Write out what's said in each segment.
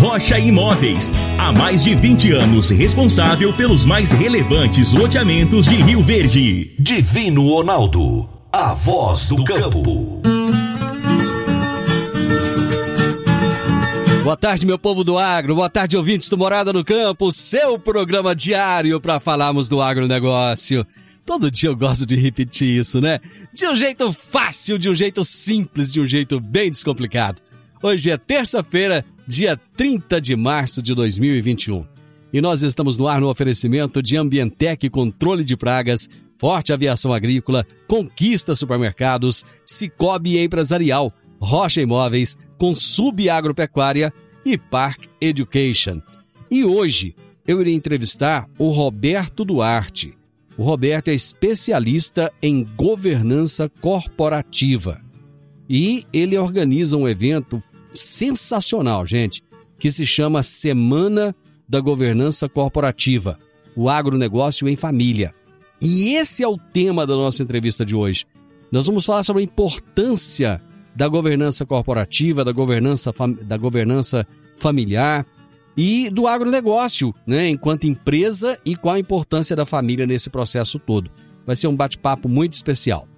Rocha Imóveis. Há mais de 20 anos responsável pelos mais relevantes loteamentos de Rio Verde. Divino Ronaldo. A voz do campo. Boa tarde, meu povo do agro. Boa tarde, ouvintes do Morada no Campo. Seu programa diário para falarmos do agronegócio. Todo dia eu gosto de repetir isso, né? De um jeito fácil, de um jeito simples, de um jeito bem descomplicado. Hoje é terça-feira, dia 30 de março de 2021. E nós estamos no ar no oferecimento de Ambientec Controle de Pragas, Forte Aviação Agrícola, Conquista Supermercados, Cicobi Empresarial, Rocha Imóveis, Consub Agropecuária e Park Education. E hoje eu irei entrevistar o Roberto Duarte. O Roberto é especialista em governança corporativa e ele organiza um evento sensacional, gente, que se chama Semana da Governança Corporativa, o agronegócio em família. E esse é o tema da nossa entrevista de hoje. Nós vamos falar sobre a importância da governança corporativa, da governança, da governança familiar e do agronegócio, né, enquanto empresa e qual a importância da família nesse processo todo. Vai ser um bate-papo muito especial.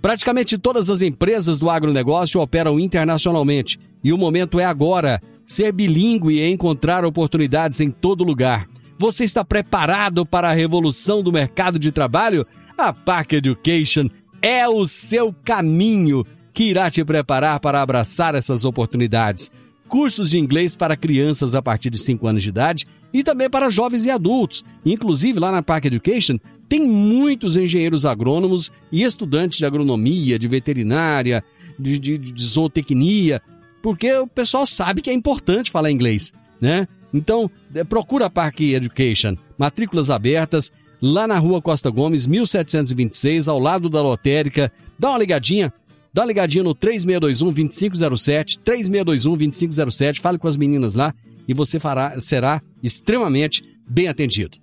Praticamente todas as empresas do agronegócio operam internacionalmente e o momento é agora. Ser bilíngue é encontrar oportunidades em todo lugar. Você está preparado para a revolução do mercado de trabalho? A Park Education é o seu caminho que irá te preparar para abraçar essas oportunidades. Cursos de inglês para crianças a partir de 5 anos de idade e também para jovens e adultos. Inclusive, lá na Park Education, tem muitos engenheiros agrônomos e estudantes de agronomia, de veterinária, de, de, de zootecnia, porque o pessoal sabe que é importante falar inglês, né? Então, é, procura a Park Education. Matrículas abertas lá na rua Costa Gomes, 1726, ao lado da lotérica. Dá uma ligadinha, dá uma ligadinha no 3621-2507, 3621-2507, fale com as meninas lá e você fará, será extremamente bem atendido.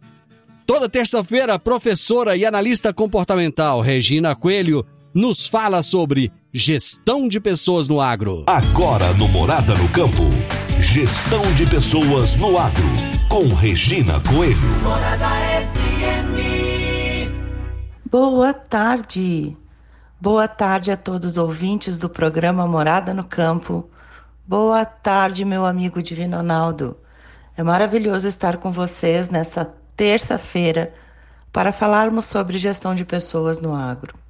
Toda terça-feira, professora e analista comportamental Regina Coelho nos fala sobre gestão de pessoas no agro. Agora no Morada no Campo, gestão de pessoas no agro, com Regina Coelho. Morada FM. Boa tarde. Boa tarde a todos os ouvintes do programa Morada no Campo. Boa tarde, meu amigo Divino Ronaldo. É maravilhoso estar com vocês nessa terça-feira para falarmos sobre gestão de pessoas no agro.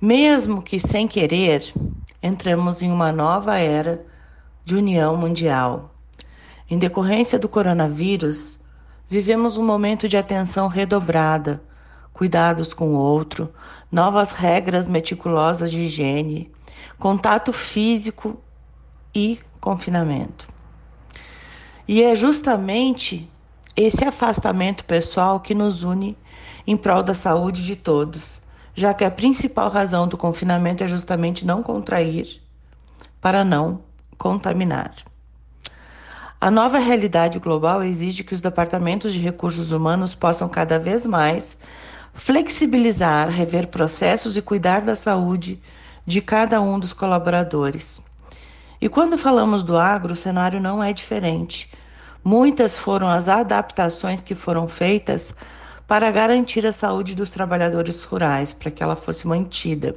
Mesmo que sem querer, entramos em uma nova era de união mundial. Em decorrência do coronavírus, vivemos um momento de atenção redobrada, cuidados com o outro, novas regras meticulosas de higiene, contato físico e confinamento. E é justamente esse afastamento pessoal que nos une em prol da saúde de todos já que a principal razão do confinamento é justamente não contrair para não contaminar. A nova realidade global exige que os departamentos de recursos humanos possam cada vez mais flexibilizar, rever processos e cuidar da saúde de cada um dos colaboradores. E quando falamos do agro, o cenário não é diferente. Muitas foram as adaptações que foram feitas para garantir a saúde dos trabalhadores rurais, para que ela fosse mantida.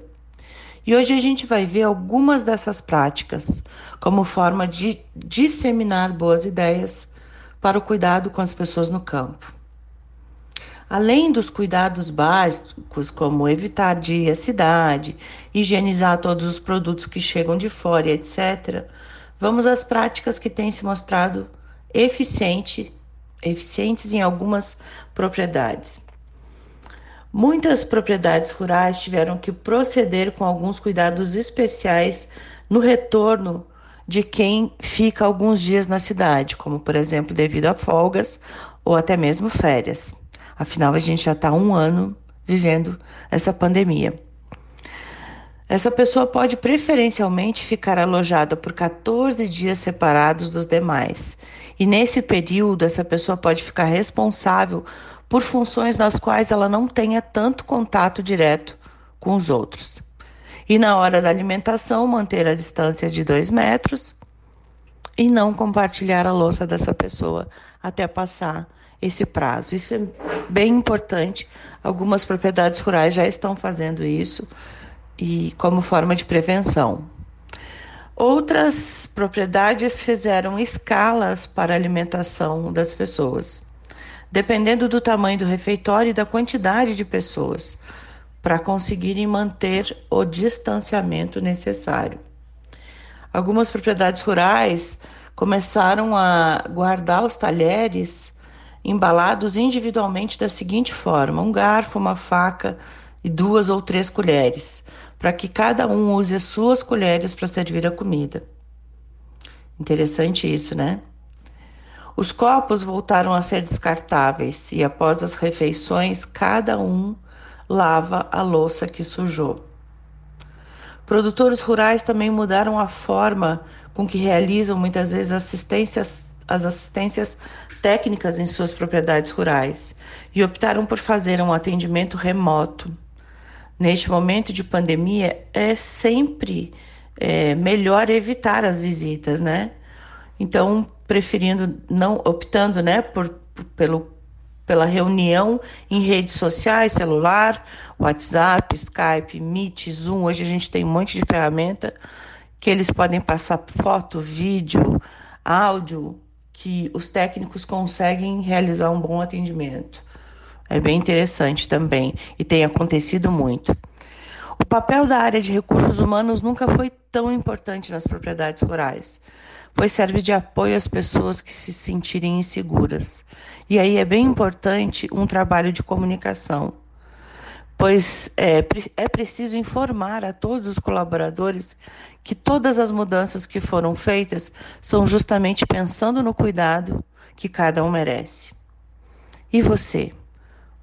E hoje a gente vai ver algumas dessas práticas como forma de disseminar boas ideias para o cuidado com as pessoas no campo. Além dos cuidados básicos, como evitar de ir à cidade, higienizar todos os produtos que chegam de fora, etc., vamos às práticas que têm se mostrado eficiente eficientes em algumas propriedades. Muitas propriedades rurais tiveram que proceder com alguns cuidados especiais no retorno de quem fica alguns dias na cidade, como por exemplo devido a folgas ou até mesmo férias. Afinal, a gente já está um ano vivendo essa pandemia. Essa pessoa pode preferencialmente ficar alojada por 14 dias separados dos demais. E nesse período, essa pessoa pode ficar responsável por funções nas quais ela não tenha tanto contato direto com os outros. E na hora da alimentação, manter a distância de dois metros e não compartilhar a louça dessa pessoa até passar esse prazo. Isso é bem importante. Algumas propriedades rurais já estão fazendo isso e como forma de prevenção. Outras propriedades fizeram escalas para a alimentação das pessoas, dependendo do tamanho do refeitório e da quantidade de pessoas, para conseguirem manter o distanciamento necessário. Algumas propriedades rurais começaram a guardar os talheres embalados individualmente da seguinte forma: um garfo, uma faca e duas ou três colheres para que cada um use as suas colheres para servir a comida. Interessante isso, né? Os copos voltaram a ser descartáveis e após as refeições, cada um lava a louça que sujou. Produtores rurais também mudaram a forma com que realizam muitas vezes assistências, as assistências técnicas em suas propriedades rurais e optaram por fazer um atendimento remoto neste momento de pandemia, é sempre é, melhor evitar as visitas, né? Então, preferindo, não optando, né, por, por, pelo, pela reunião em redes sociais, celular, WhatsApp, Skype, Meet, Zoom. Hoje a gente tem um monte de ferramenta que eles podem passar foto, vídeo, áudio, que os técnicos conseguem realizar um bom atendimento. É bem interessante também e tem acontecido muito. O papel da área de recursos humanos nunca foi tão importante nas propriedades rurais, pois serve de apoio às pessoas que se sentirem inseguras. E aí é bem importante um trabalho de comunicação, pois é, é preciso informar a todos os colaboradores que todas as mudanças que foram feitas são justamente pensando no cuidado que cada um merece. E você?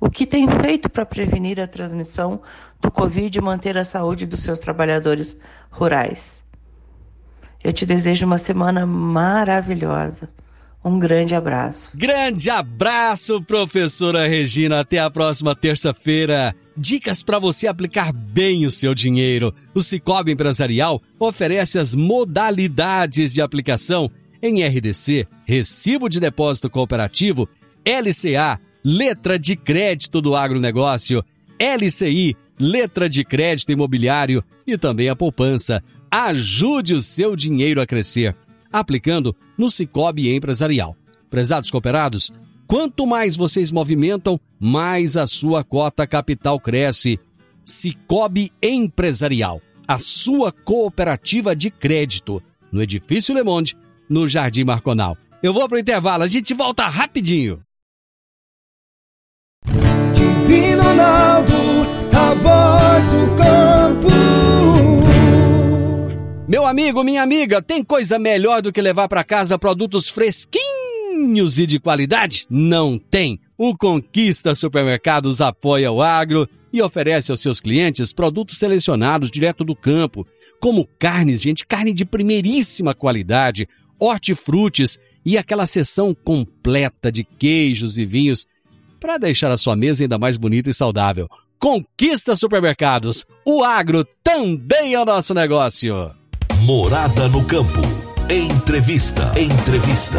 O que tem feito para prevenir a transmissão do Covid e manter a saúde dos seus trabalhadores rurais? Eu te desejo uma semana maravilhosa. Um grande abraço. Grande abraço, professora Regina. Até a próxima terça-feira. Dicas para você aplicar bem o seu dinheiro. O Cicobi Empresarial oferece as modalidades de aplicação em RDC, Recibo de Depósito Cooperativo, LCA, letra de crédito do agronegócio, LCI, letra de crédito imobiliário e também a poupança. Ajude o seu dinheiro a crescer, aplicando no Cicobi Empresarial. Prezados cooperados, quanto mais vocês movimentam, mais a sua cota capital cresce. Cicobi Empresarial, a sua cooperativa de crédito, no Edifício Le Monde, no Jardim Marconal. Eu vou para o intervalo, a gente volta rapidinho. Divino Ronaldo, a voz do campo. Meu amigo, minha amiga, tem coisa melhor do que levar para casa produtos fresquinhos e de qualidade? Não tem. O Conquista Supermercados apoia o agro e oferece aos seus clientes produtos selecionados direto do campo, como carnes, gente, carne de primeiríssima qualidade, hortifrutis e aquela seção completa de queijos e vinhos para deixar a sua mesa ainda mais bonita e saudável. Conquista Supermercados. O agro também é o nosso negócio. Morada no campo. Entrevista. Entrevista.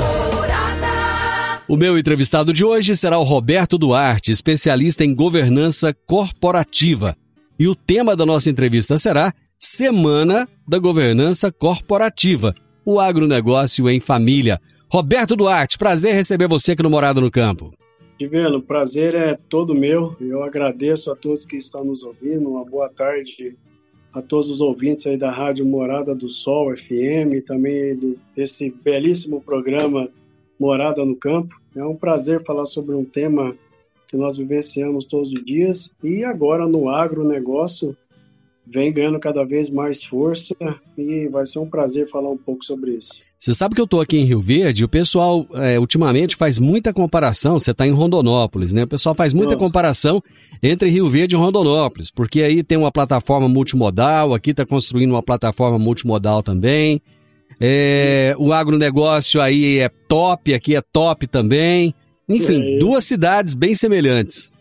O meu entrevistado de hoje será o Roberto Duarte, especialista em governança corporativa. E o tema da nossa entrevista será Semana da Governança Corporativa. O agronegócio em família. Roberto Duarte, prazer receber você aqui no Morada no Campo. Divino, o prazer é todo meu. Eu agradeço a todos que estão nos ouvindo. Uma boa tarde a todos os ouvintes aí da Rádio Morada do Sol FM também do, desse belíssimo programa Morada no Campo. É um prazer falar sobre um tema que nós vivenciamos todos os dias e agora no agronegócio vem ganhando cada vez mais força e vai ser um prazer falar um pouco sobre isso. Você sabe que eu estou aqui em Rio Verde, o pessoal é, ultimamente faz muita comparação, você está em Rondonópolis, né? O pessoal faz muita Nossa. comparação entre Rio Verde e Rondonópolis, porque aí tem uma plataforma multimodal, aqui está construindo uma plataforma multimodal também. É, o agronegócio aí é top, aqui é top também. Enfim, é. duas cidades bem semelhantes.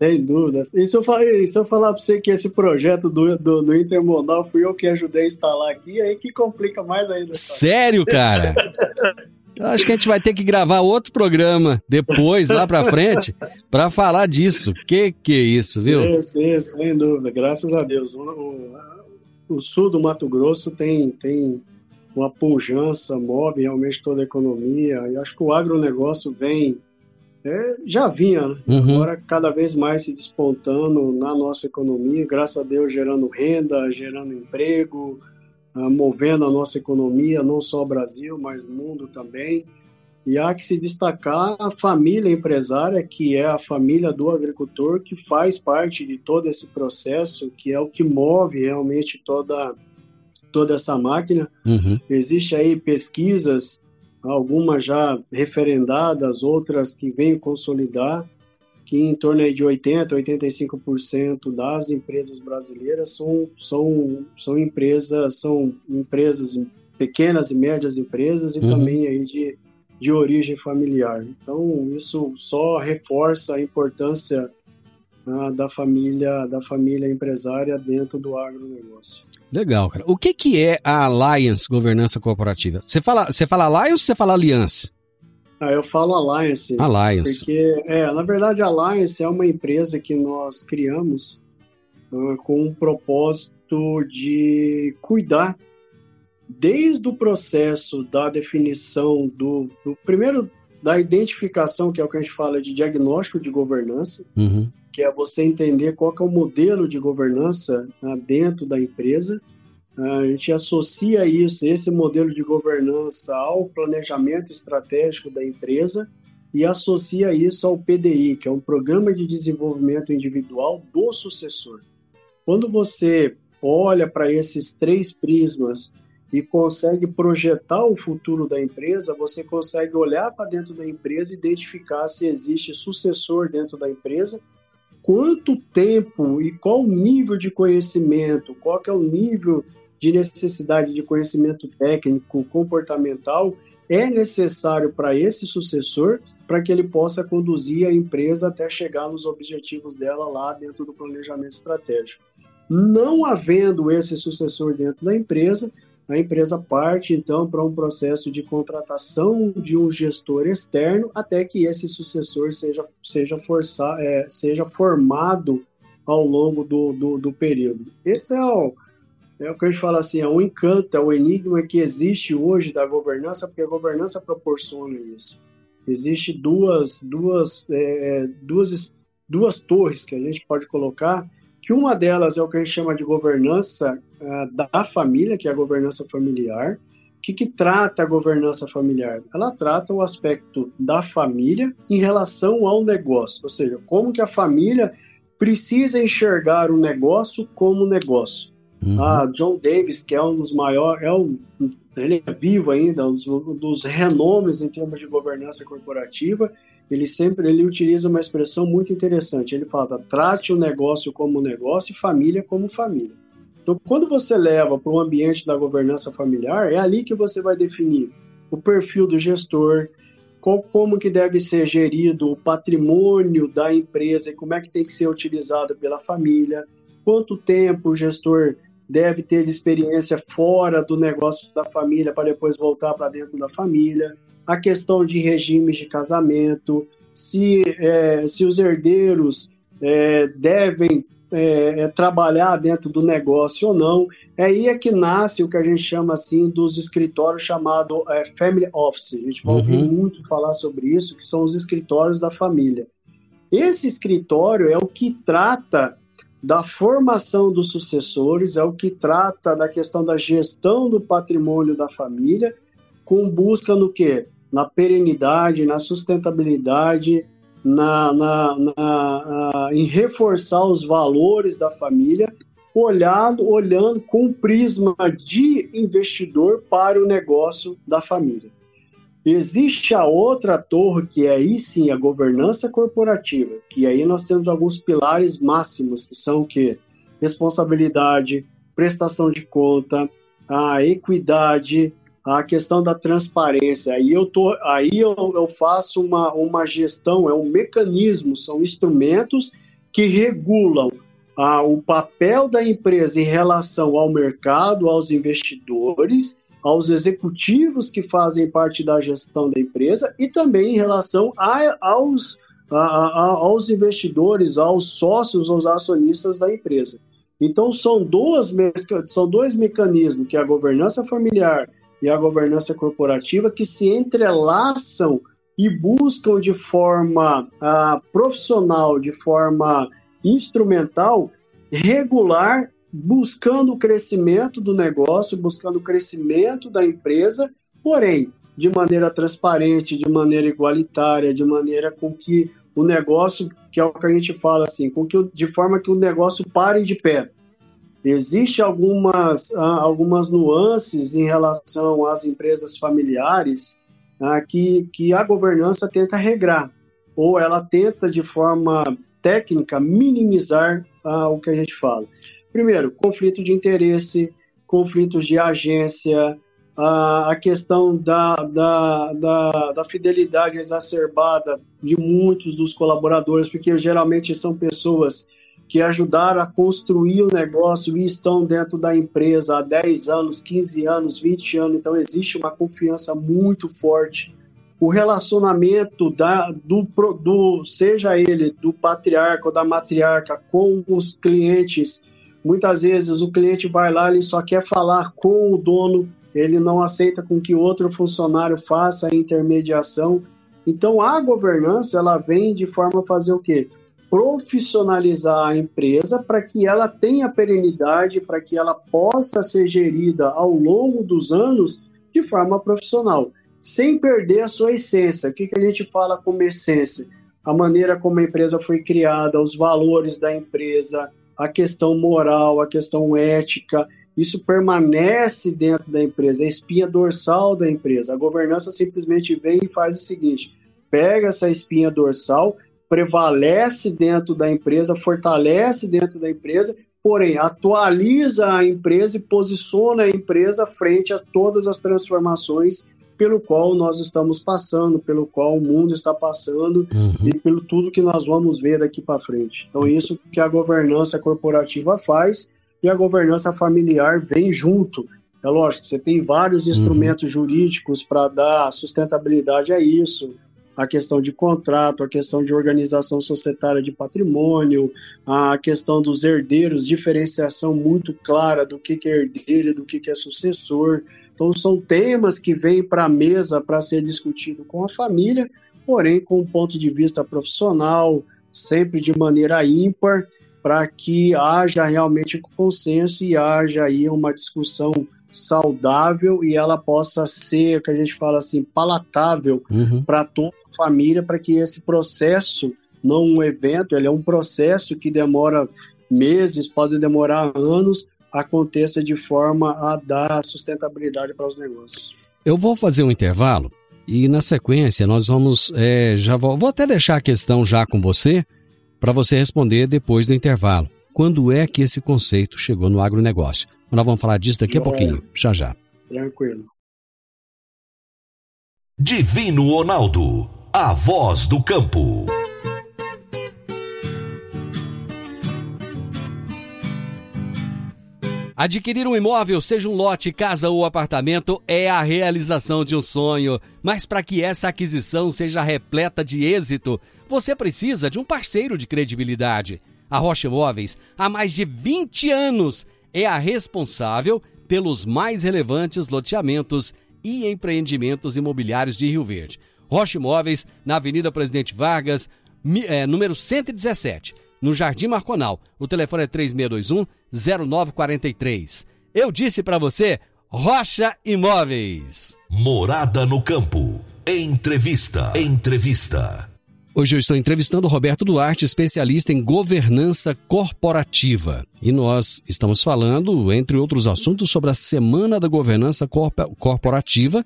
Sem dúvidas. E se eu, falei, se eu falar para você que esse projeto do, do, do, Intermodal fui eu que ajudei a instalar aqui, aí que complica mais ainda. Sério, cara? Eu acho que a gente vai ter que gravar outro programa depois, lá pra frente, para falar disso. Que que é isso, viu? Sim, sim, sem dúvida. Graças a Deus. O, o, o sul do Mato Grosso tem, tem uma pujança, move realmente toda a economia. E acho que o agronegócio vem é, já vinha, né? uhum. agora cada vez mais se despontando na nossa economia, graças a Deus gerando renda, gerando emprego, uh, movendo a nossa economia, não só o Brasil, mas o mundo também. E há que se destacar a família empresária, que é a família do agricultor, que faz parte de todo esse processo, que é o que move realmente toda, toda essa máquina. Uhum. Existe aí pesquisas algumas já referendadas, outras que vêm consolidar, que em torno de 80%, 85% das empresas brasileiras são, são, são empresas, são empresas, pequenas e médias empresas e uhum. também aí de, de origem familiar. Então, isso só reforça a importância ah, da família da família empresária dentro do agronegócio. Legal, cara. O que, que é a Alliance Governança Corporativa? Você fala, você fala Alliance ou você fala Aliança? Ah, eu falo Alliance. Alliance. Porque, é, na verdade, a Alliance é uma empresa que nós criamos uh, com um propósito de cuidar desde o processo da definição do, do primeiro da identificação, que é o que a gente fala de diagnóstico de governança, uhum que é você entender qual é o modelo de governança né, dentro da empresa. A gente associa isso, esse modelo de governança, ao planejamento estratégico da empresa e associa isso ao PDI, que é um Programa de Desenvolvimento Individual do Sucessor. Quando você olha para esses três prismas e consegue projetar o futuro da empresa, você consegue olhar para dentro da empresa e identificar se existe sucessor dentro da empresa quanto tempo e qual o nível de conhecimento, qual é o nível de necessidade de conhecimento técnico, comportamental é necessário para esse sucessor para que ele possa conduzir a empresa até chegar nos objetivos dela lá dentro do planejamento estratégico. Não havendo esse sucessor dentro da empresa, a empresa parte então para um processo de contratação de um gestor externo até que esse sucessor seja, seja, forçar, é, seja formado ao longo do, do, do, período. Esse é o, é o que a gente fala assim, é um encanto, é o enigma que existe hoje da governança, porque a governança proporciona isso. Existe duas, duas, é, duas, duas torres que a gente pode colocar que uma delas é o que a gente chama de governança uh, da família, que é a governança familiar. O que, que trata a governança familiar? Ela trata o aspecto da família em relação ao negócio, ou seja, como que a família precisa enxergar o negócio como negócio. Uhum. Ah, John Davis, que é um dos maiores, é um, ele é vivo ainda, um dos, um dos renomes em termos de governança corporativa, ele sempre ele utiliza uma expressão muito interessante. Ele fala: trate o negócio como negócio e família como família. Então, quando você leva para o ambiente da governança familiar, é ali que você vai definir o perfil do gestor, qual, como que deve ser gerido o patrimônio da empresa e como é que tem que ser utilizado pela família, quanto tempo o gestor deve ter de experiência fora do negócio da família para depois voltar para dentro da família, a questão de regimes de casamento, se, é, se os herdeiros é, devem é, é, trabalhar dentro do negócio ou não. É aí é que nasce o que a gente chama assim dos escritórios chamado é, family office. A gente vai uhum. ouvir muito falar sobre isso, que são os escritórios da família. Esse escritório é o que trata da formação dos sucessores, é o que trata da questão da gestão do patrimônio da família, com busca no quê? Na perenidade, na sustentabilidade, na, na, na, em reforçar os valores da família, olhado, olhando com um prisma de investidor para o negócio da família. Existe a outra torre, que é aí sim a governança corporativa, que aí nós temos alguns pilares máximos, que são o quê? Responsabilidade, prestação de conta, a equidade, a questão da transparência. Aí eu, tô, aí eu, eu faço uma, uma gestão, é um mecanismo, são instrumentos que regulam ah, o papel da empresa em relação ao mercado, aos investidores, aos executivos que fazem parte da gestão da empresa e também em relação a, aos, a, a, aos investidores, aos sócios, aos acionistas da empresa. Então são, duas, são dois mecanismos, que a governança familiar e a governança corporativa que se entrelaçam e buscam de forma ah, profissional, de forma instrumental, regular, buscando o crescimento do negócio, buscando o crescimento da empresa, porém, de maneira transparente, de maneira igualitária, de maneira com que o negócio, que é o que a gente fala assim, com que, de forma que o negócio pare de pé. Existem algumas, ah, algumas nuances em relação às empresas familiares ah, que, que a governança tenta regrar, ou ela tenta, de forma técnica, minimizar ah, o que a gente fala. Primeiro, conflito de interesse, conflitos de agência, a questão da, da, da, da, fidelidade exacerbada de muitos dos colaboradores, porque geralmente são pessoas que ajudaram a construir o negócio e estão dentro da empresa há 10 anos, 15 anos, 20 anos, então existe uma confiança muito forte. O relacionamento da, do, do seja ele do patriarca ou da matriarca com os clientes, muitas vezes o cliente vai lá, ele só quer falar com o dono, ele não aceita com que outro funcionário faça a intermediação. Então a governança ela vem de forma a fazer o quê? Profissionalizar a empresa para que ela tenha perenidade, para que ela possa ser gerida ao longo dos anos de forma profissional, sem perder a sua essência. O que, que a gente fala como essência? A maneira como a empresa foi criada, os valores da empresa, a questão moral, a questão ética, isso permanece dentro da empresa, é a espinha dorsal da empresa. A governança simplesmente vem e faz o seguinte: pega essa espinha dorsal prevalece dentro da empresa, fortalece dentro da empresa, porém atualiza a empresa e posiciona a empresa frente a todas as transformações pelo qual nós estamos passando, pelo qual o mundo está passando uhum. e pelo tudo que nós vamos ver daqui para frente. Então isso que a governança corporativa faz e a governança familiar vem junto. É lógico, você tem vários uhum. instrumentos uhum. jurídicos para dar sustentabilidade a isso, a questão de contrato, a questão de organização societária de patrimônio, a questão dos herdeiros, diferenciação muito clara do que, é herdeiro, do que, é sucessor. Então, são temas que vêm para a mesa para ser discutido com a família, porém com um ponto de vista profissional, sempre de maneira ímpar, para que haja realmente consenso e haja aí uma discussão saudável e ela possa ser, que a gente fala assim, palatável uhum. para toda a família, para que esse processo, não um evento, ele é um processo que demora meses, pode demorar anos, aconteça de forma a dar sustentabilidade para os negócios. Eu vou fazer um intervalo e na sequência nós vamos, é, já vou, vou até deixar a questão já com você para você responder depois do intervalo. Quando é que esse conceito chegou no agronegócio? Nós vamos falar disso daqui a pouquinho, já já. Tranquilo. Divino Ronaldo, a voz do campo. Adquirir um imóvel, seja um lote, casa ou apartamento, é a realização de um sonho. Mas para que essa aquisição seja repleta de êxito, você precisa de um parceiro de credibilidade. A Rocha Imóveis, há mais de 20 anos, é a responsável pelos mais relevantes loteamentos e empreendimentos imobiliários de Rio Verde. Rocha Imóveis, na Avenida Presidente Vargas, é, número 117, no Jardim Marconal. O telefone é 3621-0943. Eu disse para você, Rocha Imóveis. Morada no Campo. Entrevista. Entrevista. Hoje eu estou entrevistando Roberto Duarte, especialista em governança corporativa. E nós estamos falando, entre outros assuntos, sobre a Semana da Governança Corporativa,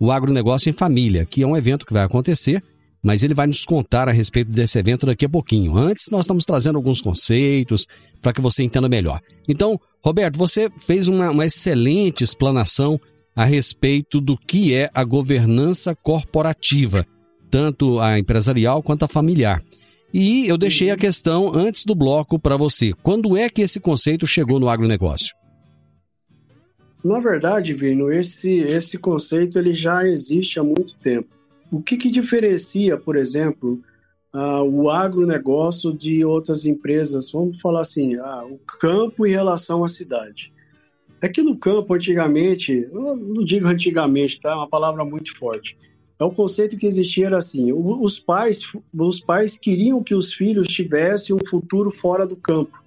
o Agronegócio em Família, que é um evento que vai acontecer, mas ele vai nos contar a respeito desse evento daqui a pouquinho. Antes, nós estamos trazendo alguns conceitos para que você entenda melhor. Então, Roberto, você fez uma, uma excelente explanação a respeito do que é a governança corporativa tanto a empresarial quanto a familiar. E eu deixei a questão antes do bloco para você. Quando é que esse conceito chegou no agronegócio? Na verdade, Vino, esse, esse conceito ele já existe há muito tempo. O que, que diferencia, por exemplo, uh, o agronegócio de outras empresas? Vamos falar assim, uh, o campo em relação à cidade. É que no campo, antigamente, não digo antigamente, tá? É uma palavra muito forte. É o conceito que existia era assim: os pais, os pais queriam que os filhos tivessem um futuro fora do campo.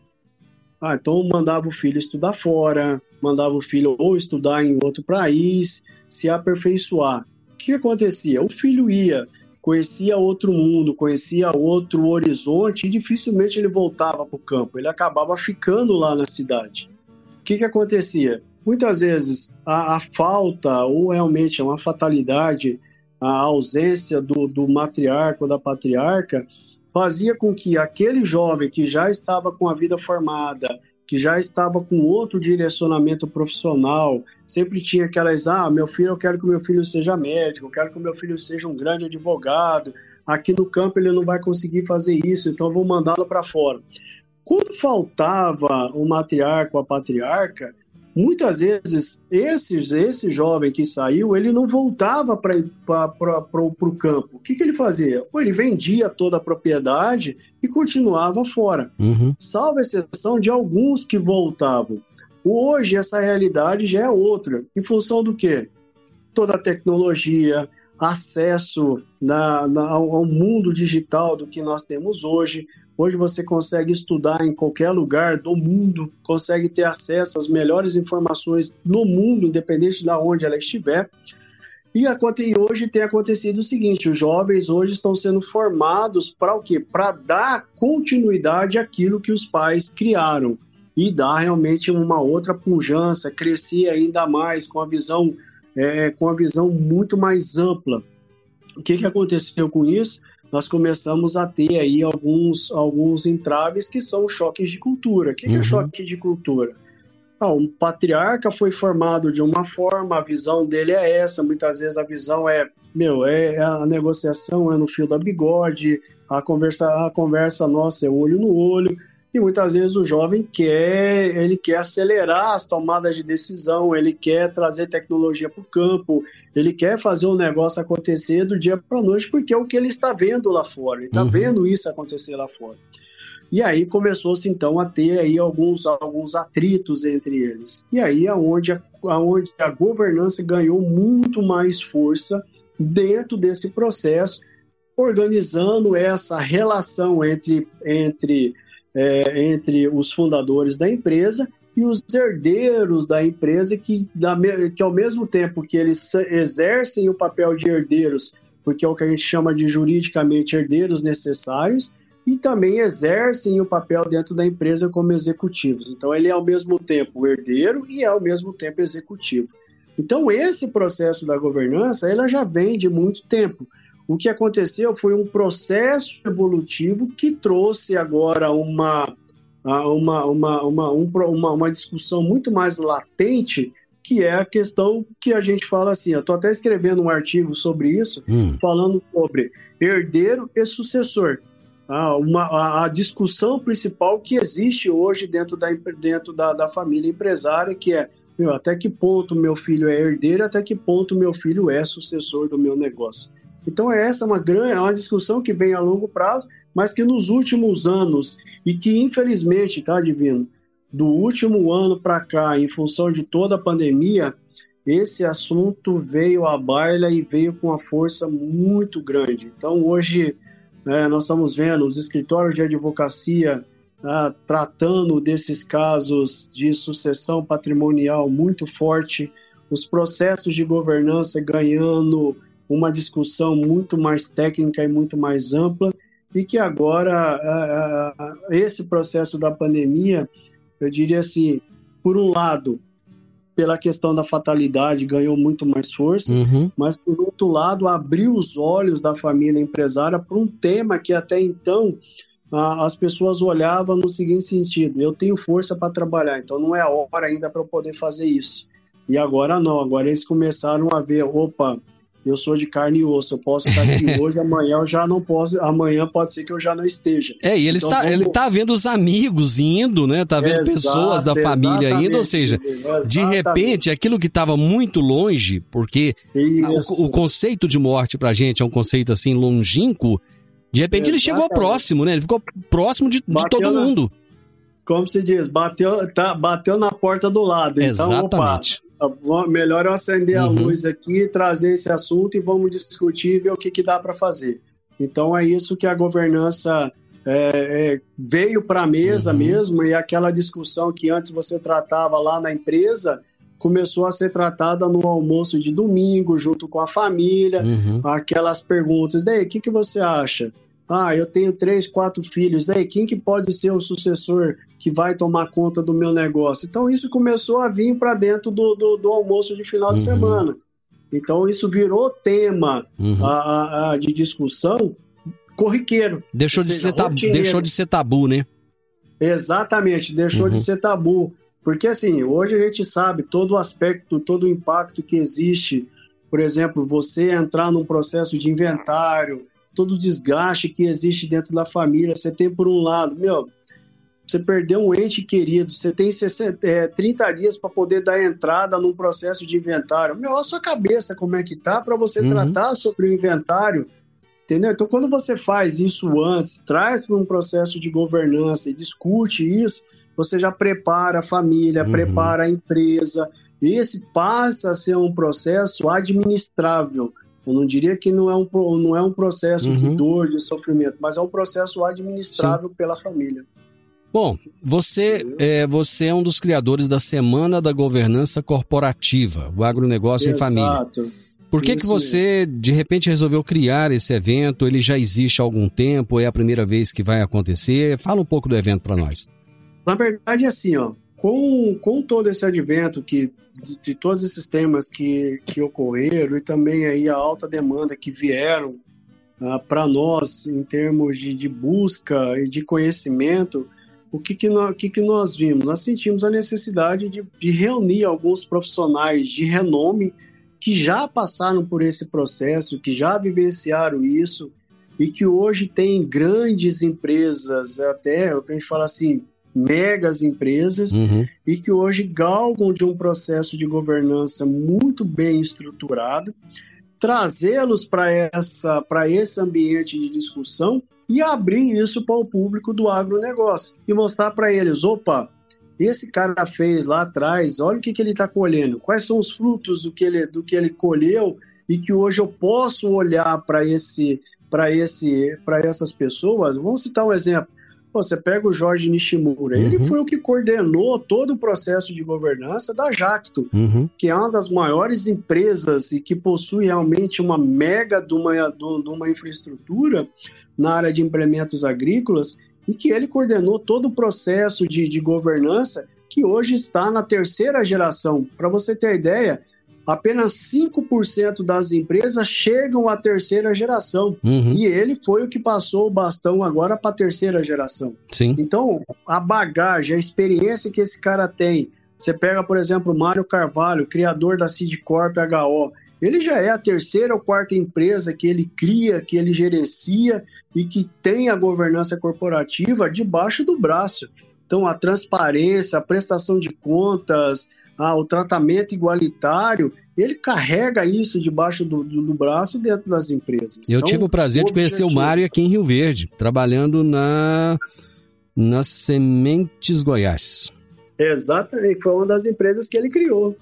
Ah, então mandava o filho estudar fora, mandava o filho ou estudar em outro país, se aperfeiçoar. O que acontecia? O filho ia, conhecia outro mundo, conhecia outro horizonte e dificilmente ele voltava para o campo. Ele acabava ficando lá na cidade. O que, que acontecia? Muitas vezes a, a falta, ou realmente é uma fatalidade, a ausência do, do matriarca ou da patriarca, fazia com que aquele jovem que já estava com a vida formada, que já estava com outro direcionamento profissional, sempre tinha aquelas, ah, meu filho, eu quero que meu filho seja médico, eu quero que meu filho seja um grande advogado, aqui no campo ele não vai conseguir fazer isso, então eu vou mandá-lo para fora. Quando faltava o matriarca ou a patriarca, muitas vezes esse, esse jovem que saiu, ele não voltava para o campo. O que, que ele fazia? Ou ele vendia toda a propriedade e continuava fora. Uhum. Salvo exceção de alguns que voltavam. Hoje essa realidade já é outra. Em função do quê? Toda a tecnologia, acesso na, ao mundo digital do que nós temos hoje, Hoje você consegue estudar em qualquer lugar do mundo, consegue ter acesso às melhores informações no mundo, independente de onde ela estiver. E, hoje tem acontecido o seguinte: os jovens hoje estão sendo formados para o quê? Para dar continuidade àquilo que os pais criaram e dar realmente uma outra pujança, crescer ainda mais com a visão, é, com a visão muito mais ampla. O que, que aconteceu com isso? nós começamos a ter aí alguns, alguns entraves que são choques de cultura. O que, uhum. que é uhum. choque de cultura? Ah, um patriarca foi formado de uma forma, a visão dele é essa, muitas vezes a visão é, meu, é a negociação é no fio da bigode, a conversa, a conversa nossa é olho no olho, e muitas vezes o jovem quer, ele quer acelerar as tomadas de decisão, ele quer trazer tecnologia para o campo, ele quer fazer um negócio acontecer do dia para a noite, porque é o que ele está vendo lá fora, ele está uhum. vendo isso acontecer lá fora. E aí começou-se então a ter aí alguns, alguns atritos entre eles. E aí é onde a, aonde a governança ganhou muito mais força dentro desse processo, organizando essa relação entre, entre é, entre os fundadores da empresa e os herdeiros da empresa que, da, que ao mesmo tempo que eles exercem o papel de herdeiros, porque é o que a gente chama de juridicamente herdeiros necessários, e também exercem o papel dentro da empresa como executivos. Então ele é ao mesmo tempo herdeiro e é ao mesmo tempo executivo. Então esse processo da governança ela já vem de muito tempo. O que aconteceu foi um processo evolutivo que trouxe agora uma, uma, uma, uma, uma, uma discussão muito mais latente, que é a questão que a gente fala assim. Eu estou até escrevendo um artigo sobre isso, hum. falando sobre herdeiro e sucessor. Ah, uma, a, a, discussão principal que existe hoje dentro da, dentro da, da família empresária, que é meu, até que ponto meu filho é herdeiro, até que ponto meu filho é sucessor do meu negócio. Então essa é uma grande, é uma discussão que vem a longo prazo, mas que nos últimos anos e que infelizmente, tá, divino, do último ano para cá, em função de toda a pandemia, esse assunto veio à baila e veio com uma força muito grande. Então hoje é, nós estamos vendo os escritórios de advocacia ah, tratando desses casos de sucessão patrimonial muito forte, os processos de governança ganhando uma discussão muito mais técnica e muito mais ampla, e que agora esse processo da pandemia, eu diria assim, por um lado, pela questão da fatalidade, ganhou muito mais força, uhum. mas por outro lado, abriu os olhos da família empresária para um tema que até então as pessoas olhavam no seguinte sentido: eu tenho força para trabalhar, então não é a hora ainda para eu poder fazer isso. E agora não, agora eles começaram a ver: opa, eu sou de carne e osso, eu posso estar aqui hoje, amanhã eu já não posso, amanhã pode ser que eu já não esteja. É, e ele, então, está, vamos... ele tá vendo os amigos indo, né? Tá vendo Exato, pessoas da família indo, ou seja, exatamente. de repente, aquilo que estava muito longe, porque o, o, conceito de morte pra gente é um conceito assim longínquo, de repente Exatamente. ele chegou próximo, né? Ele ficou próximo de, de todo na, mundo. Como se diz, bateu, tá, bateu na porta do lado. Exatamente. Então, opa, melhor eu acender uhum. a luz aqui, trazer esse assunto e vamos discutir e ver o que, que dá para fazer. Então é isso que a governança é, é, veio para a mesa uhum. mesmo e aquela discussão que antes você tratava lá na empresa começou a ser tratada no almoço de domingo, junto com a família, uhum. aquelas perguntas, daí, o que, que você acha? Ah, eu tenho três, quatro filhos, daí, quem que pode ser o sucessor que vai tomar conta do meu negócio? Então, isso começou a vir para dentro do, do, do, almoço de final uhum. de semana. Então, isso virou tema uhum. a, a, de discussão corriqueiro. Deixou de, ser tabu, deixou de ser tabu, né? Exatamente, deixou de uhum. ser tabu. Porque assim, hoje a gente sabe todo o aspecto, todo o impacto que existe, por exemplo, você entrar num processo de inventário, todo o desgaste que existe dentro da família. Você tem por um lado, meu, você perdeu um ente querido, você tem 60, é, 30 dias para poder dar entrada num processo de inventário. Meu, a sua cabeça como é que tá para você uhum. tratar sobre o inventário, entendeu? Então, quando você faz isso antes, traz para um processo de governança e discute isso, você já prepara a família, uhum. prepara a empresa. Esse passa a ser um processo administrável. Eu não diria que não é um, não é um processo uhum. de dor, de sofrimento, mas é um processo administrável Sim. pela família. Bom, você é, você é um dos criadores da Semana da Governança Corporativa, o agronegócio Exato. em família. Por que, que você, mesmo. de repente, resolveu criar esse evento? Ele já existe há algum tempo? É a primeira vez que vai acontecer? Fala um pouco do evento para nós. Na verdade, assim, ó, com, com todo esse advento que, de, de, todos esses temas que, que ocorreram e também aí a alta demanda que vieram ah, para nós em termos de, de busca e de conhecimento, o que, que, nós, que, que nós vimos? Nós sentimos a necessidade de, de reunir alguns profissionais de renome que já passaram por esse processo, que já vivenciaram isso e que hoje têm grandes empresas, até a gente fala assim, megas empresas uhum. e que hoje galgam de um processo de governança muito bem estruturado, trazê-los para essa para esse ambiente de discussão e abrir isso para o público do agronegócio e mostrar para eles, opa, esse cara fez lá atrás, olha o que, que ele está colhendo, quais são os frutos do que ele, do que ele colheu e que hoje eu posso olhar para esse para esse para essas pessoas. Vamos citar um exemplo você pega o Jorge Nishimura, uhum. ele foi o que coordenou todo o processo de governança da Jacto, uhum. que é uma das maiores empresas e que possui realmente uma mega de uma, de uma infraestrutura na área de implementos agrícolas, e que ele coordenou todo o processo de, de governança que hoje está na terceira geração. Para você ter ideia, apenas 5% das empresas chegam à terceira geração. Uhum. E ele foi o que passou o bastão agora para a terceira geração. Sim. Então, a bagagem, a experiência que esse cara tem. Você pega, por exemplo, o Mário Carvalho, criador da Sidcorp HO. Ele já é a terceira ou quarta empresa que ele cria, que ele gerencia e que tem a governança corporativa debaixo do braço. Então, a transparência, a prestação de contas, ah, o tratamento igualitário, ele carrega isso debaixo do, do, do braço dentro das empresas. Eu então, tive o prazer de conhecer o Mário aqui em Rio Verde, trabalhando na, na Sementes Goiás. Exatamente, foi uma das empresas que ele criou.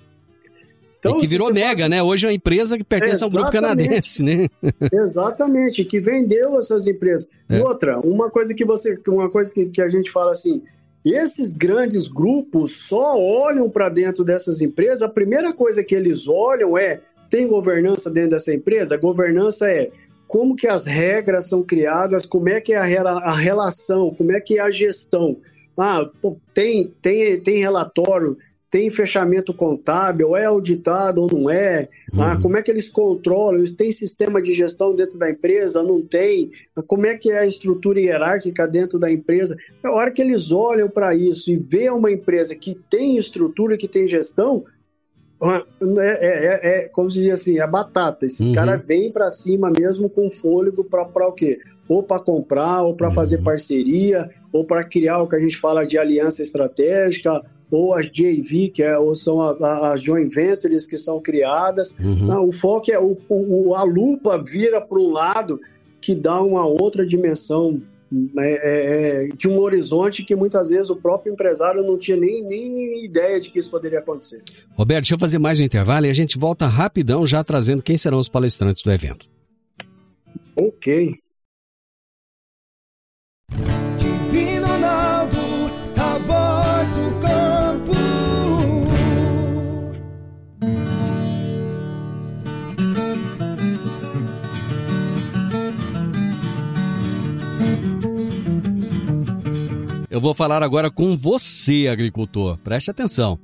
Então, e que virou mega, faz... né? Hoje é uma empresa que pertence Exatamente. ao grupo canadense, né? Exatamente, que vendeu essas empresas. É. Outra, uma coisa que você, uma coisa que, que a gente fala assim, esses grandes grupos só olham para dentro dessas empresas, a primeira coisa que eles olham é Tem governança dentro dessa empresa? A governança é como que as regras são criadas, como é que é a, relação, como é que é a gestão. Ah, tem, tem, tem relatório, tem fechamento contábil, é auditado ou não é, ah, uhum. ah, como é que eles controlam, eles têm sistema de gestão dentro da empresa, não tem, como é que é a estrutura hierárquica dentro da empresa. A hora que eles olham para isso e vê uma empresa que tem estrutura, que tem gestão, ah, é, é, é, é como se diz assim, é batata. Esses uhum. caras vêm para cima mesmo com fôlego para o quê? Ou para comprar, ou para uhum. fazer parceria, ou para criar o que a gente fala de aliança estratégica, ou as JV, que é, ou são as, as joint ventures que são criadas. Uhum. Não, o foco é o, o, a lupa vira para um lado que dá uma outra dimensão né, é, é, de um horizonte que muitas vezes o próprio empresário não tinha nem, nem ideia de que isso poderia acontecer. Roberto, deixa eu fazer mais um intervalo e a gente volta rapidão já trazendo quem serão os palestrantes do evento. Ok. Eu vou falar agora com você, agricultor. Preste atenção.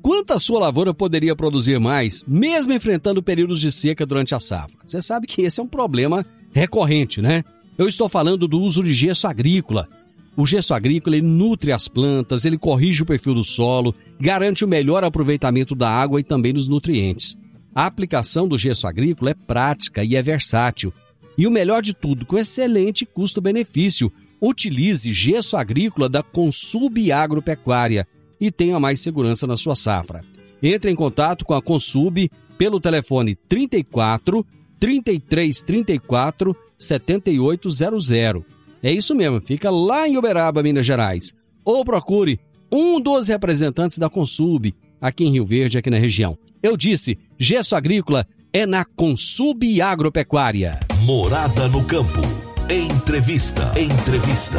Quanto a sua lavoura poderia produzir mais, mesmo enfrentando períodos de seca durante a safra? Você sabe que esse é um problema recorrente, né? Eu estou falando do uso de gesso agrícola. O gesso agrícola nutre as plantas, ele corrige o perfil do solo, garante o melhor aproveitamento da água e também dos nutrientes. A aplicação do gesso agrícola é prática e é versátil. E o melhor de tudo, com excelente custo-benefício, Utilize gesso agrícola da Consub Agropecuária e tenha mais segurança na sua safra. Entre em contato com a Consub pelo telefone 34 33 34 7800. É isso mesmo, fica lá em Uberaba, Minas Gerais. Ou procure um dos representantes da Consub aqui em Rio Verde, aqui na região. Eu disse, gesso agrícola é na Consub Agropecuária. Morada no campo. Entrevista. Entrevista.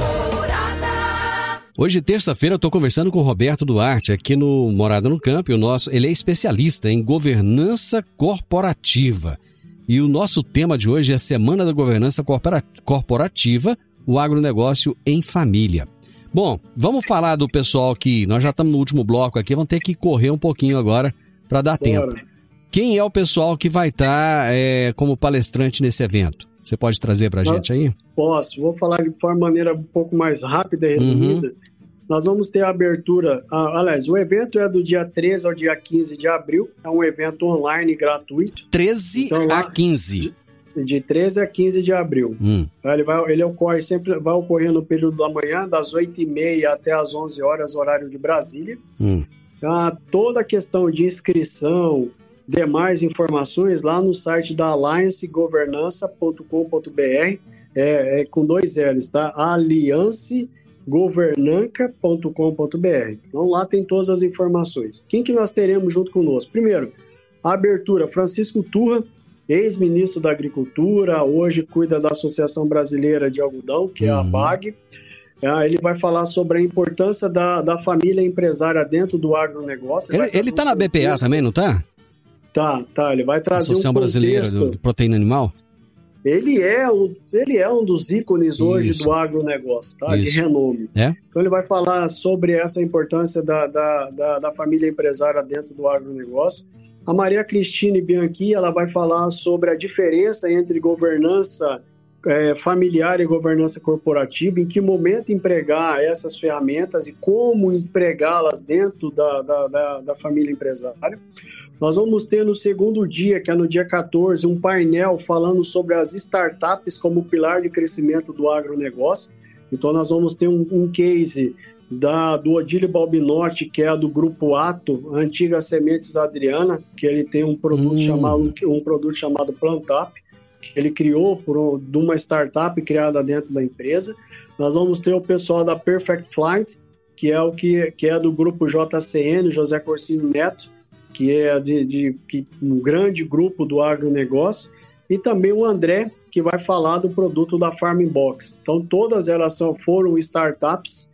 Hoje, terça-feira, eu estou conversando com o Roberto Duarte aqui no Morada no Campo. E o nosso, ele é especialista em governança corporativa. E o nosso tema de hoje é a Semana da Governança Corporativa, o agronegócio em família. Bom, vamos falar do pessoal que nós já estamos no último bloco aqui, vamos ter que correr um pouquinho agora para dar Bora. tempo. Quem é o pessoal que vai estar tá, é, como palestrante nesse evento? Você pode trazer para a gente aí? Posso. Vou falar de forma maneira um pouco mais rápida e resumida. Uhum. Nós vamos ter a abertura. Ah, aliás, o evento é do dia 13 ao dia 15 de abril. É um evento online gratuito. 13 então, lá, a 15. De, de 13 a 15 de abril. Hum. Ele, vai, ele ocorre sempre, vai ocorrer no período da manhã, das 8h30 até as 11 horas, horário de Brasília. Hum. Ah, toda a questão de inscrição, demais informações lá no site da alliancegovernança.com.br, é, é, com dois L's, tá? aliancegovernanca.com.br. Então lá tem todas as informações. Quem que nós teremos junto conosco? Primeiro, a abertura, Francisco Turra, ex-ministro da Agricultura, hoje cuida da Associação Brasileira de Algodão, que uhum. é a uhum. BAG. É, ele vai falar sobre a importância da, da família empresária dentro do agronegócio. Ele está na BPA também, não está? Tá, tá. Ele vai trazer Associação um contexto. Brasileira de Proteína Animal? Ele é, o, ele é um dos ícones hoje Isso. do agronegócio, tá? Isso. De renome. É? Então ele vai falar sobre essa importância da, da, da, da família empresária dentro do agronegócio. A Maria Cristine Bianchi, ela vai falar sobre a diferença entre governança é, familiar e governança corporativa, em que momento empregar essas ferramentas e como empregá-las dentro da, da, da, da família empresária. Nós vamos ter no segundo dia, que é no dia 14, um painel falando sobre as startups como pilar de crescimento do agronegócio. Então, nós vamos ter um, um case da, do Odílio Balbinotti, que é do Grupo Ato, antiga Sementes Adriana, que ele tem um produto, hum. chamado, um produto chamado Plantup, que ele criou por de uma startup criada dentro da empresa. Nós vamos ter o pessoal da Perfect Flight, que é o que, que é do grupo JCN, José Corsino Neto, que é de, de, de um grande grupo do agronegócio, e também o André, que vai falar do produto da Farming Box. Então, todas elas são, foram startups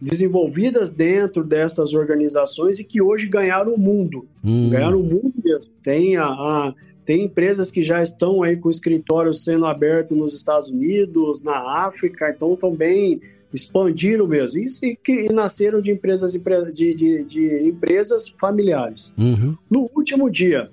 desenvolvidas dentro dessas organizações e que hoje ganharam o mundo. Hum. Ganharam o mundo mesmo. Tem a, a, Tem empresas que já estão aí com escritórios sendo abertos nos Estados Unidos, na África, então bem expandiram mesmo e, se, e nasceram de empresas, de, de, de empresas familiares. Uhum. No último dia,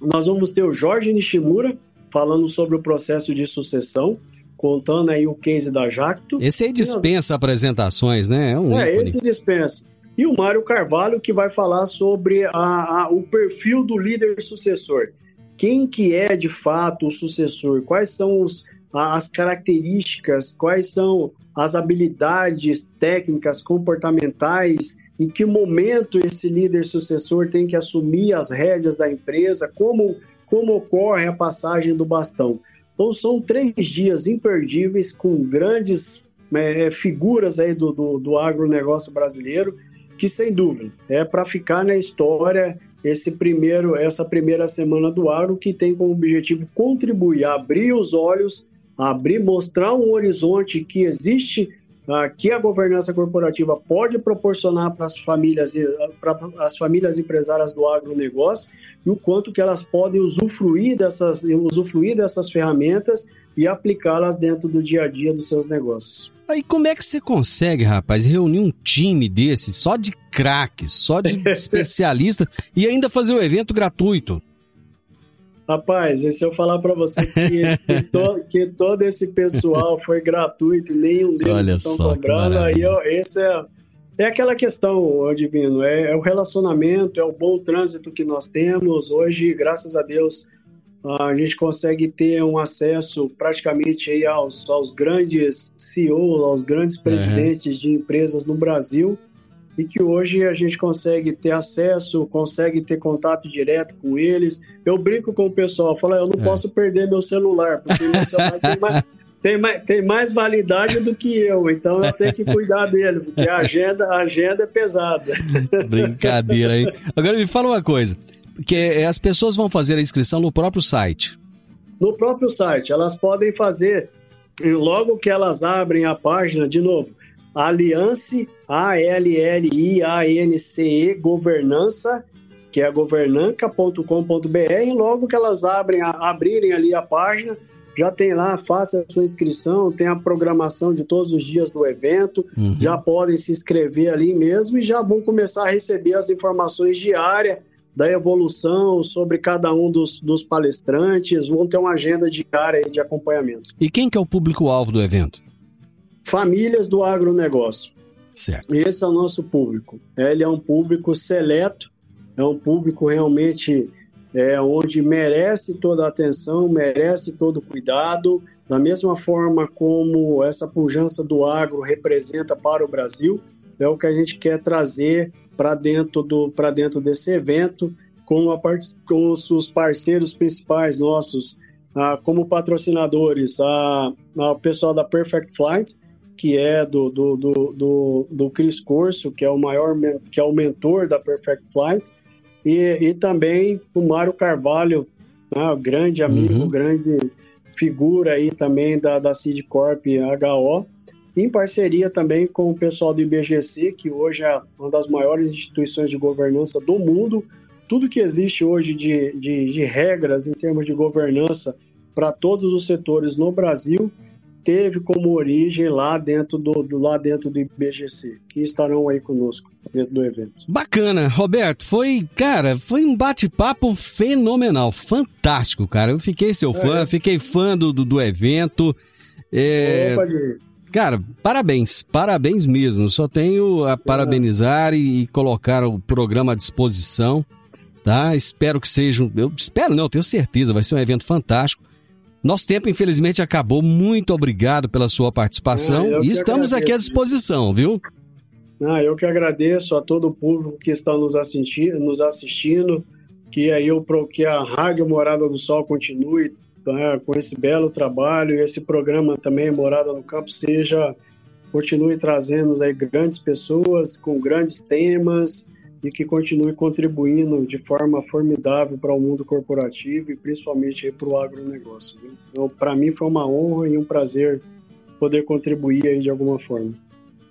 nós vamos ter o Jorge Nishimura falando sobre o processo de sucessão, contando aí o case da Jacto. Esse aí dispensa nós... apresentações, né? É, um é esse dispensa. E o Mário Carvalho que vai falar sobre a, a, o perfil do líder sucessor. Quem que é de fato o sucessor? Quais são os, as características, quais são as habilidades técnicas, comportamentais, em que momento esse líder sucessor tem que assumir as rédeas da empresa, como, como ocorre a passagem do bastão. Então são três dias imperdíveis com grandes é, figuras aí do, do, do agronegócio brasileiro, que sem dúvida é para ficar na história esse primeiro, essa primeira semana do agro, que tem como objetivo contribuir, abrir os olhos abrir, mostrar um horizonte que existe, uh, que a governança corporativa pode proporcionar para as famílias, para as famílias empresárias do agronegócio e o quanto que elas podem usufruir dessas, usufruir dessas ferramentas e aplicá-las dentro do dia a dia dos seus negócios. Aí como é que você consegue, rapaz, reunir um time desse só de craques, só de especialistas e ainda fazer o evento gratuito? Rapaz, e se eu falar para você que, que, to, que, todo esse pessoal foi gratuito nenhum deles Olha estão cobrando, aí eu, esse é, é aquela questão, Divino, é, é, o relacionamento, é o bom trânsito que nós temos. Hoje, graças a Deus, a gente consegue ter um acesso praticamente aí aos, aos grandes CEOs, aos grandes presidentes uhum. de empresas no Brasil e que hoje a gente consegue ter acesso, consegue ter contato direto com eles. Eu brinco com o pessoal, falo, eu não é. posso perder meu celular, porque meu celular tem mais, tem, mais, tem mais validade do que eu, então eu tenho que cuidar dele, porque a agenda, a agenda é pesada. Brincadeira aí. Agora me fala uma coisa, que é, as pessoas vão fazer a inscrição no próprio site. No próprio site, elas podem fazer logo que elas abrem a página, de novo, Aliance, A-L-L-I-A-N-C-E, governança, que é governanca.com.br. Logo que elas abrem, abrirem ali a página, já tem lá, faça a sua inscrição, tem a programação de todos os dias do evento, uhum. já podem se inscrever ali mesmo e já vão começar a receber as informações diárias da evolução sobre cada um dos, dos palestrantes, vão ter uma agenda diária de acompanhamento. E quem que é o público-alvo do evento? famílias do agronegócio. Certo. Esse é o nosso público. Ele é um público seleto, é um público realmente é, onde merece toda a atenção, merece todo o cuidado, da mesma forma como essa pujança do agro representa para o Brasil, é o que a gente quer trazer para dentro, do, dentro desse evento, com, a, com os parceiros principais nossos, ah, como patrocinadores, a, a, o pessoal da Perfect Flight, que é do, do, do, do, do Chris Corso, que é o maior, que é o mentor da Perfect Flight, e, e também o Mário Carvalho, né, grande amigo, uhum. grande figura aí também da, da Seed Corp HO, em parceria também com o pessoal do IBGC, que hoje é uma das maiores instituições de governança do mundo. Tudo que existe hoje de, de, de regras em termos de governança para todos os setores no Brasil, teve como origem lá dentro do, do, lá dentro do IBGC, que estarão aí conosco dentro do evento. Bacana, Roberto, foi, cara, foi um bate-papo fenomenal, fantástico, cara. Eu fiquei seu fã, é. fiquei fã do, do, do evento. É... Opa, cara, parabéns, parabéns mesmo. Só tenho a parabenizar é. e, e colocar o programa à disposição, tá? Espero que seja, eu espero não, tenho certeza, vai ser um evento fantástico. Nosso tempo, infelizmente, acabou. Muito obrigado pela sua participação ah, e estamos agradeço. aqui à disposição, viu? Ah, eu que agradeço a todo o público que está nos assistindo, nos assistindo que aí eu, que a Rádio Morada do Sol continue né, com esse belo trabalho e esse programa também Morada no Campo seja continue trazendo aí grandes pessoas com grandes temas e que continue contribuindo de forma formidável para o mundo corporativo e principalmente para o agronegócio. Então, para mim foi uma honra e um prazer poder contribuir aí de alguma forma.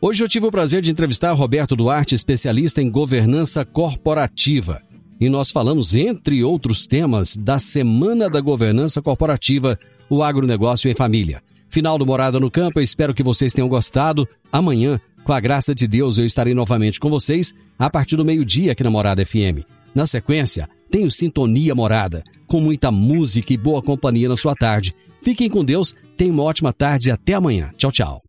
Hoje eu tive o prazer de entrevistar Roberto Duarte, especialista em governança corporativa. E nós falamos, entre outros temas, da Semana da Governança Corporativa, o agronegócio em família. Final do Morada no Campo, eu espero que vocês tenham gostado. Amanhã, com a graça de Deus, eu estarei novamente com vocês a partir do meio-dia aqui na Morada FM. Na sequência, tenho Sintonia Morada, com muita música e boa companhia na sua tarde. Fiquem com Deus, tenham uma ótima tarde e até amanhã. Tchau, tchau.